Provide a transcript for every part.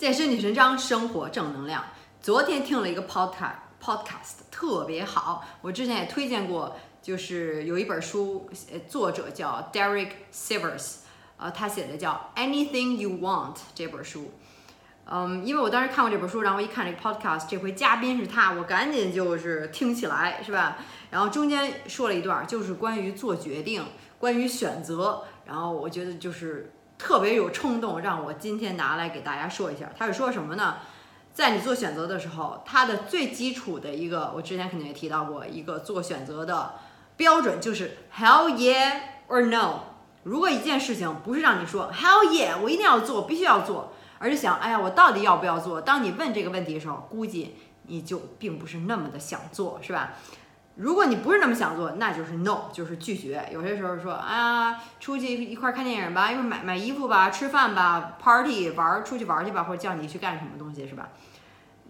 健身女神张，生活正能量。昨天听了一个 podcast podcast，特别好。我之前也推荐过，就是有一本书，作者叫 Derek Sivers，呃，他写的叫 Anything You Want 这本书。嗯，因为我当时看过这本书，然后一看这个 podcast，这回嘉宾是他，我赶紧就是听起来，是吧？然后中间说了一段，就是关于做决定，关于选择，然后我觉得就是特别有冲动，让我今天拿来给大家说一下。他是说什么呢？在你做选择的时候，它的最基础的一个，我之前肯定也提到过，一个做选择的标准就是 Hell yeah or no。如果一件事情不是让你说 Hell yeah，我一定要做，必须要做。而是想，哎呀，我到底要不要做？当你问这个问题的时候，估计你就并不是那么的想做，是吧？如果你不是那么想做，那就是 no，就是拒绝。有些时候说，啊，出去一块看电影吧，一会儿买买衣服吧，吃饭吧，party 玩，出去玩去吧，或者叫你去干什么东西，是吧？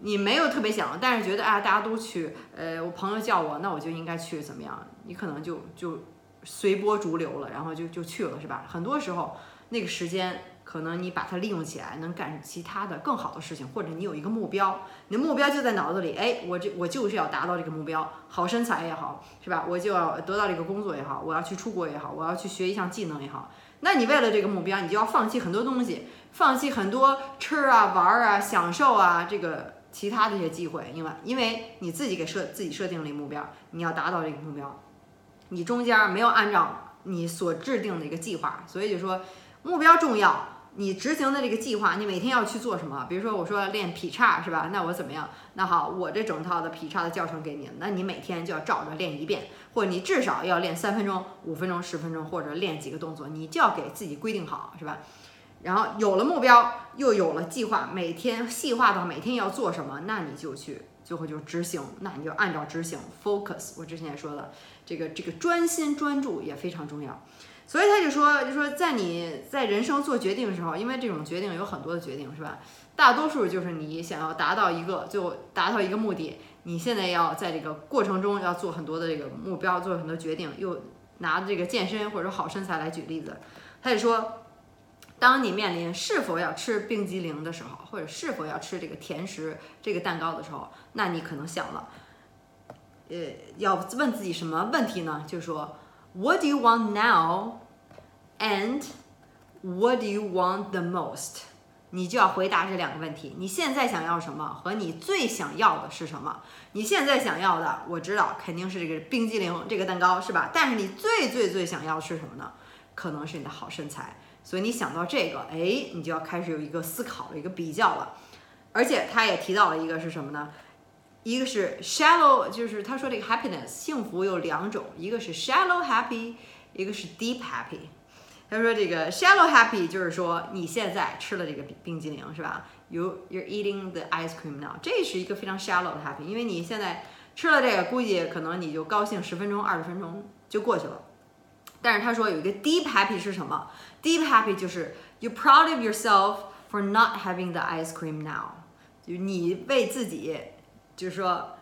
你没有特别想，但是觉得，啊，大家都去，呃，我朋友叫我，那我就应该去，怎么样？你可能就就随波逐流了，然后就就去了，是吧？很多时候那个时间。可能你把它利用起来，能干其他的更好的事情，或者你有一个目标，你的目标就在脑子里，哎，我这我就是要达到这个目标，好身材也好，是吧？我就要得到这个工作也好，我要去出国也好，我要去学一项技能也好，那你为了这个目标，你就要放弃很多东西，放弃很多吃啊、玩啊、享受啊，这个其他的一些机会，因为因为你自己给设自己设定了一个目标，你要达到这个目标，你中间没有按照你所制定的一个计划，所以就说目标重要。你执行的这个计划，你每天要去做什么？比如说，我说练劈叉是吧？那我怎么样？那好，我这整套的劈叉的教程给你，那你每天就要照着练一遍，或者你至少要练三分钟、五分钟、十分钟，或者练几个动作，你就要给自己规定好，是吧？然后有了目标，又有了计划，每天细化到每天要做什么，那你就去，最后就执行，那你就按照执行，focus。我之前也说了，这个这个专心专注也非常重要。所以他就说，就说在你在人生做决定的时候，因为这种决定有很多的决定，是吧？大多数就是你想要达到一个，就达到一个目的，你现在要在这个过程中要做很多的这个目标，做很多决定。又拿这个健身或者好身材来举例子，他就说，当你面临是否要吃冰激凌的时候，或者是否要吃这个甜食、这个蛋糕的时候，那你可能想了，呃，要问自己什么问题呢？就是说。What do you want now? And what do you want the most? 你就要回答这两个问题。你现在想要什么？和你最想要的是什么？你现在想要的，我知道肯定是这个冰激凌，这个蛋糕，是吧？但是你最最最想要的是什么呢？可能是你的好身材。所以你想到这个，哎，你就要开始有一个思考了，一个比较了。而且他也提到了一个是什么呢？一个是 shallow，就是他说这个 happiness 幸福有两种，一个是 shallow happy，一个是 deep happy。他说这个 shallow happy 就是说你现在吃了这个冰冰激凌是吧？You you're eating the ice cream now，这是一个非常 shallow 的 happy，因为你现在吃了这个，估计可能你就高兴十分钟、二十分钟就过去了。但是他说有一个 deep happy 是什么？deep happy 就是 you proud of yourself for not having the ice cream now，就你为自己。就是说，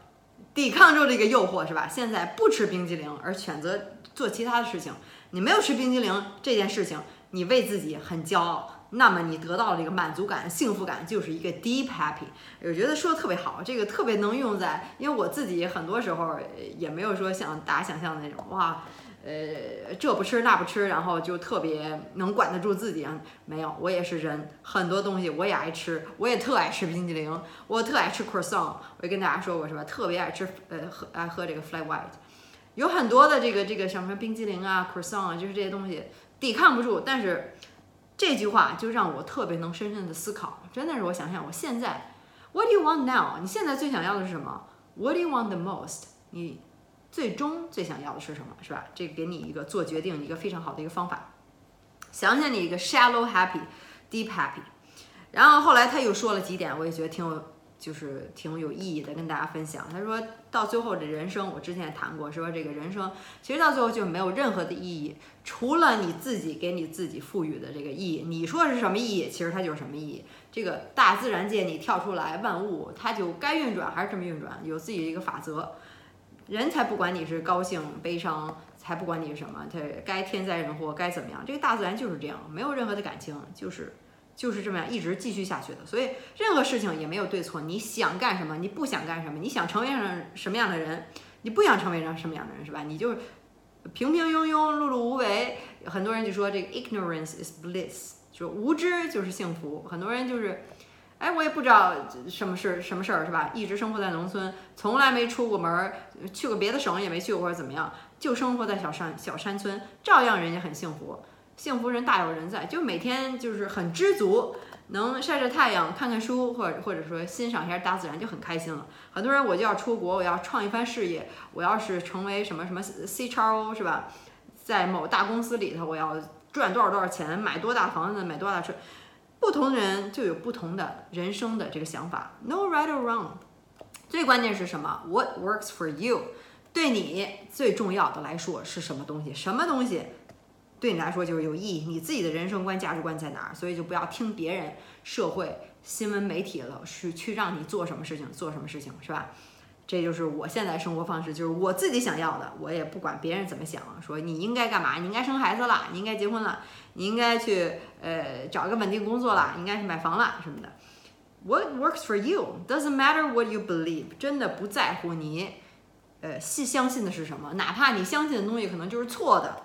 抵抗住这个诱惑是吧？现在不吃冰激凌，而选择做其他的事情。你没有吃冰激凌这件事情，你为自己很骄傲，那么你得到这个满足感、幸福感就是一个 deep happy。我觉得说的特别好，这个特别能用在，因为我自己很多时候也没有说像大家想象的那种哇。呃，这不吃那不吃，然后就特别能管得住自己啊？没有，我也是人，很多东西我也爱吃，我也特爱吃冰激凌，我特爱吃 croissant。我也跟大家说过是吧？特别爱吃呃喝爱喝这个 flat white，有很多的这个这个什么冰激凌啊 croissant 啊，就是这些东西抵抗不住。但是这句话就让我特别能深深的思考，真的是我想想我现在，What do you want now？你现在最想要的是什么？What do you want the most？你。最终最想要的是什么，是吧？这给你一个做决定一个非常好的一个方法。想想你一个 shallow happy，deep happy。然后后来他又说了几点，我也觉得挺有，就是挺有意义的，跟大家分享。他说到最后的人生，我之前也谈过，说这个人生其实到最后就没有任何的意义，除了你自己给你自己赋予的这个意义。你说是什么意义，其实它就是什么意义。这个大自然界你跳出来，万物它就该运转还是这么运转，有自己的一个法则。人才不管你是高兴悲伤，才不管你是什么，他该天灾人祸该怎么样，这个大自然就是这样，没有任何的感情，就是就是这么样一直继续下去的。所以任何事情也没有对错，你想干什么，你不想干什么，你想成为什什么样的人，你不想成为什么样的人，是吧？你就平平庸庸、碌碌无为。很多人就说这个 ignorance is bliss，就无知就是幸福。很多人就是。哎，我也不知道什么事什么事儿是吧？一直生活在农村，从来没出过门儿，去过别的省也没去过或者怎么样，就生活在小山小山村，照样人家很幸福，幸福人大有人在，就每天就是很知足，能晒晒太阳，看看书，或者或者说欣赏一下大自然就很开心了。很多人我就要出国，我要创一番事业，我要是成为什么什么 C 叉 O 是吧？在某大公司里头，我要赚多少多少钱，买多大房子，买多大车。不同的人就有不同的人生的这个想法，no right or wrong。最关键是什么？What works for you？对你最重要的来说是什么东西？什么东西对你来说就是有意义？你自己的人生观、价值观在哪儿？所以就不要听别人、社会、新闻媒体了，去去让你做什么事情，做什么事情，是吧？这就是我现在生活方式，就是我自己想要的，我也不管别人怎么想。说你应该干嘛？你应该生孩子了，你应该结婚了，你应该去呃找个稳定工作了，应该是买房了什么的。What works for you doesn't matter what you believe，真的不在乎你呃信相信的是什么，哪怕你相信的东西可能就是错的，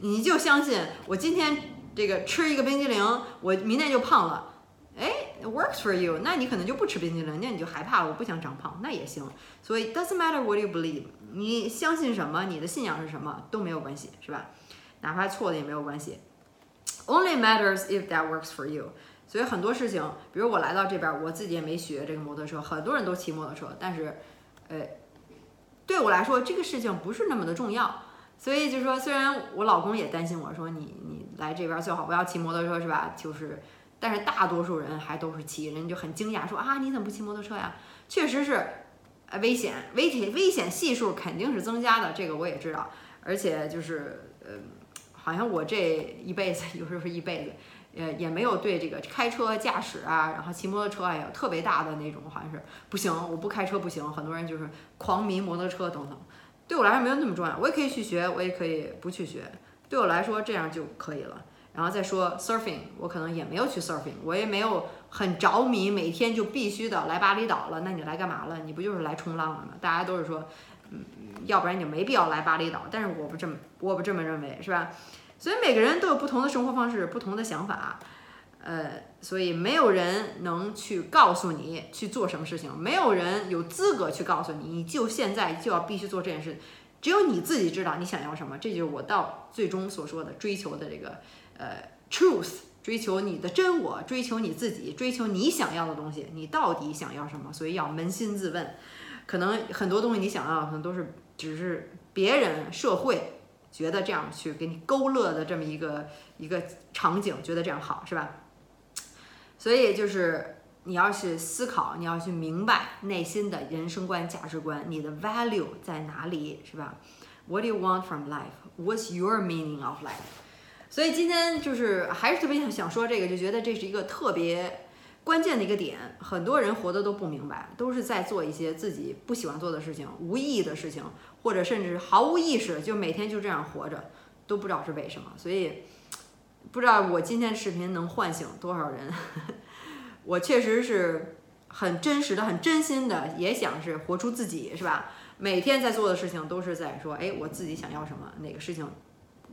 你就相信我今天这个吃一个冰激凌，我明天就胖了。哎 It，works for you，那你可能就不吃冰淇淋，那你就害怕我不想长胖，那也行。所以 doesn't matter what you believe，你相信什么，你的信仰是什么都没有关系，是吧？哪怕错的也没有关系。Only matters if that works for you。所以很多事情，比如我来到这边，我自己也没学这个摩托车，很多人都骑摩托车，但是，呃，对我来说这个事情不是那么的重要。所以就说，虽然我老公也担心我说你你来这边最好不要骑摩托车，是吧？就是。但是大多数人还都是骑，人就很惊讶，说啊，你怎么不骑摩托车呀？确实是，呃，危险，危险，危险系数肯定是增加的，这个我也知道。而且就是，呃，好像我这一辈子，有时候是一辈子，呃，也没有对这个开车驾驶啊，然后骑摩托车啊，有特别大的那种，好像是不行，我不开车不行。很多人就是狂迷摩托车等等，对我来说没有那么重要，我也可以去学，我也可以不去学，对我来说这样就可以了。然后再说 surfing，我可能也没有去 surfing，我也没有很着迷，每天就必须的来巴厘岛了。那你来干嘛了？你不就是来冲浪了吗？大家都是说，嗯，要不然你就没必要来巴厘岛。但是我不这么，我不这么认为，是吧？所以每个人都有不同的生活方式，不同的想法，呃，所以没有人能去告诉你去做什么事情，没有人有资格去告诉你，你就现在就要必须做这件事，只有你自己知道你想要什么。这就是我到最终所说的追求的这个。呃，truth，追求你的真我，追求你自己，追求你想要的东西，你到底想要什么？所以要扪心自问。可能很多东西你想要，可能都是只是别人、社会觉得这样去给你勾勒的这么一个一个场景，觉得这样好，是吧？所以就是你要去思考，你要去明白内心的人生观、价值观，你的 value 在哪里，是吧？What do you want from life? What's your meaning of life? 所以今天就是还是特别想想说这个，就觉得这是一个特别关键的一个点。很多人活的都不明白，都是在做一些自己不喜欢做的事情、无意义的事情，或者甚至毫无意识，就每天就这样活着，都不知道是为什么。所以不知道我今天视频能唤醒多少人。我确实是很真实的、很真心的，也想是活出自己，是吧？每天在做的事情都是在说，哎，我自己想要什么，哪个事情。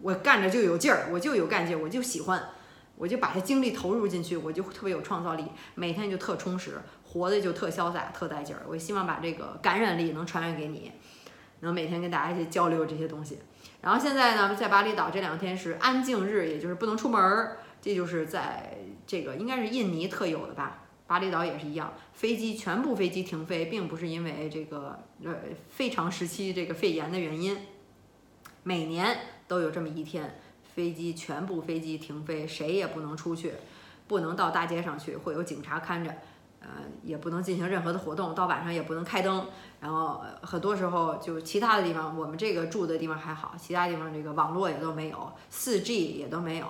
我干着就有劲儿，我就有干劲，我就喜欢，我就把这精力投入进去，我就特别有创造力，每天就特充实，活的就特潇洒，特带劲儿。我希望把这个感染力能传染给你，能每天跟大家一起交流这些东西。然后现在呢，在巴厘岛这两天是安静日，也就是不能出门儿，这就是在这个应该是印尼特有的吧？巴厘岛也是一样，飞机全部飞机停飞，并不是因为这个呃非常时期这个肺炎的原因，每年。都有这么一天，飞机全部飞机停飞，谁也不能出去，不能到大街上去，会有警察看着，呃，也不能进行任何的活动，到晚上也不能开灯，然后很多时候就其他的地方，我们这个住的地方还好，其他地方这个网络也都没有，四 G 也都没有，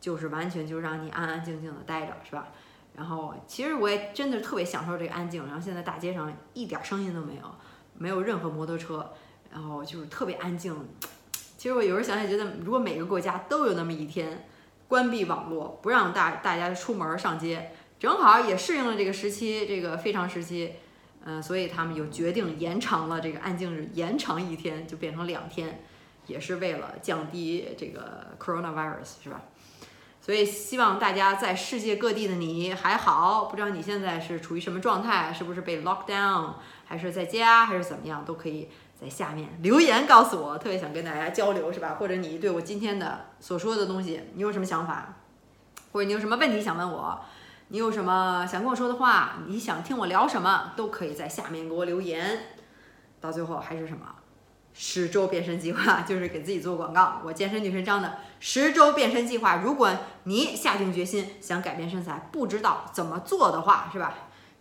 就是完全就让你安安静静的待着，是吧？然后其实我也真的特别享受这个安静，然后现在大街上一点声音都没有，没有任何摩托车，然后就是特别安静。其实我有时候想想，觉得如果每个国家都有那么一天，关。闭网络，不让大大家出门上街，正好也适应了这个时期，这个非常时期，嗯，所以他们就决定延长了这个安静日，延长一天，就变成两天，也是为了降低这个 coronavirus，是吧？所以希望大家在世界各地的你还好，不知道你现在是处于什么状态，是不是被 lock down，还是在家，还是怎么样，都可以在下面留言告诉我，特别想跟大家交流，是吧？或者你对我今天的所说的东西，你有什么想法，或者你有什么问题想问我，你有什么想跟我说的话，你想听我聊什么，都可以在下面给我留言。到最后还是什么？十周变身计划就是给自己做广告。我健身女神张的十周变身计划，如果你下定决心想改变身材，不知道怎么做的话，是吧？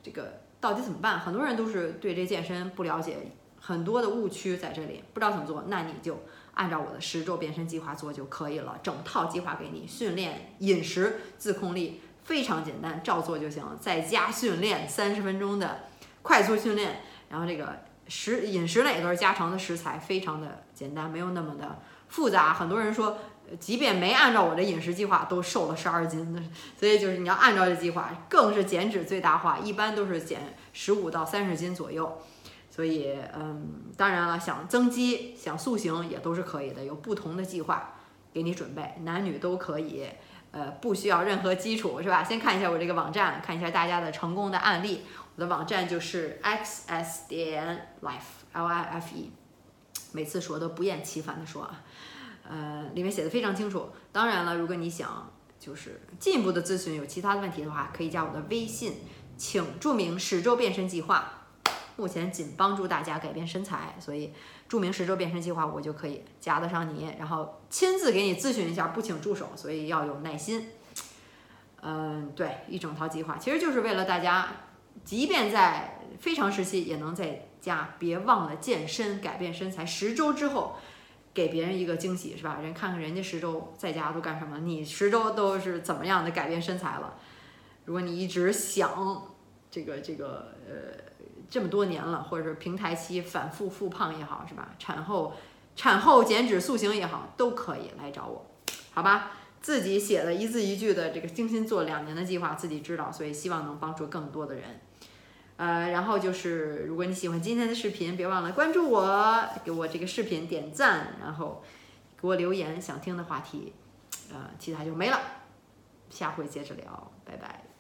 这个到底怎么办？很多人都是对这健身不了解，很多的误区在这里，不知道怎么做。那你就按照我的十周变身计划做就可以了，整套计划给你，训练、饮食、自控力非常简单，照做就行。在家训练三十分钟的快速训练，然后这个。食饮食呢也都是家常的食材，非常的简单，没有那么的复杂。很多人说，即便没按照我的饮食计划，都瘦了十二斤。所以就是你要按照这计划，更是减脂最大化，一般都是减十五到三十斤左右。所以，嗯，当然了，想增肌、想塑形也都是可以的，有不同的计划给你准备，男女都可以。呃，不需要任何基础，是吧？先看一下我这个网站，看一下大家的成功的案例。我的网站就是 x s 点 life l i f e，每次说都不厌其烦的说啊，呃，里面写的非常清楚。当然了，如果你想就是进一步的咨询，有其他的问题的话，可以加我的微信，请注明十周变身计划。目前仅帮助大家改变身材，所以著名十周变身计划，我就可以加得上你，然后亲自给你咨询一下，不请助手，所以要有耐心。嗯，对，一整套计划，其实就是为了大家。即便在非常时期，也能在家。别忘了健身，改变身材。十周之后，给别人一个惊喜，是吧？人看看人家十周在家都干什么，你十周都是怎么样的改变身材了？如果你一直想这个这个呃这么多年了，或者是平台期反复复胖也好，是吧？产后产后减脂塑形也好，都可以来找我，好吧？自己写的一字一句的这个精心做两年的计划，自己知道，所以希望能帮助更多的人。呃，然后就是，如果你喜欢今天的视频，别忘了关注我，给我这个视频点赞，然后给我留言想听的话题，呃，其他就没了，下回接着聊，拜拜。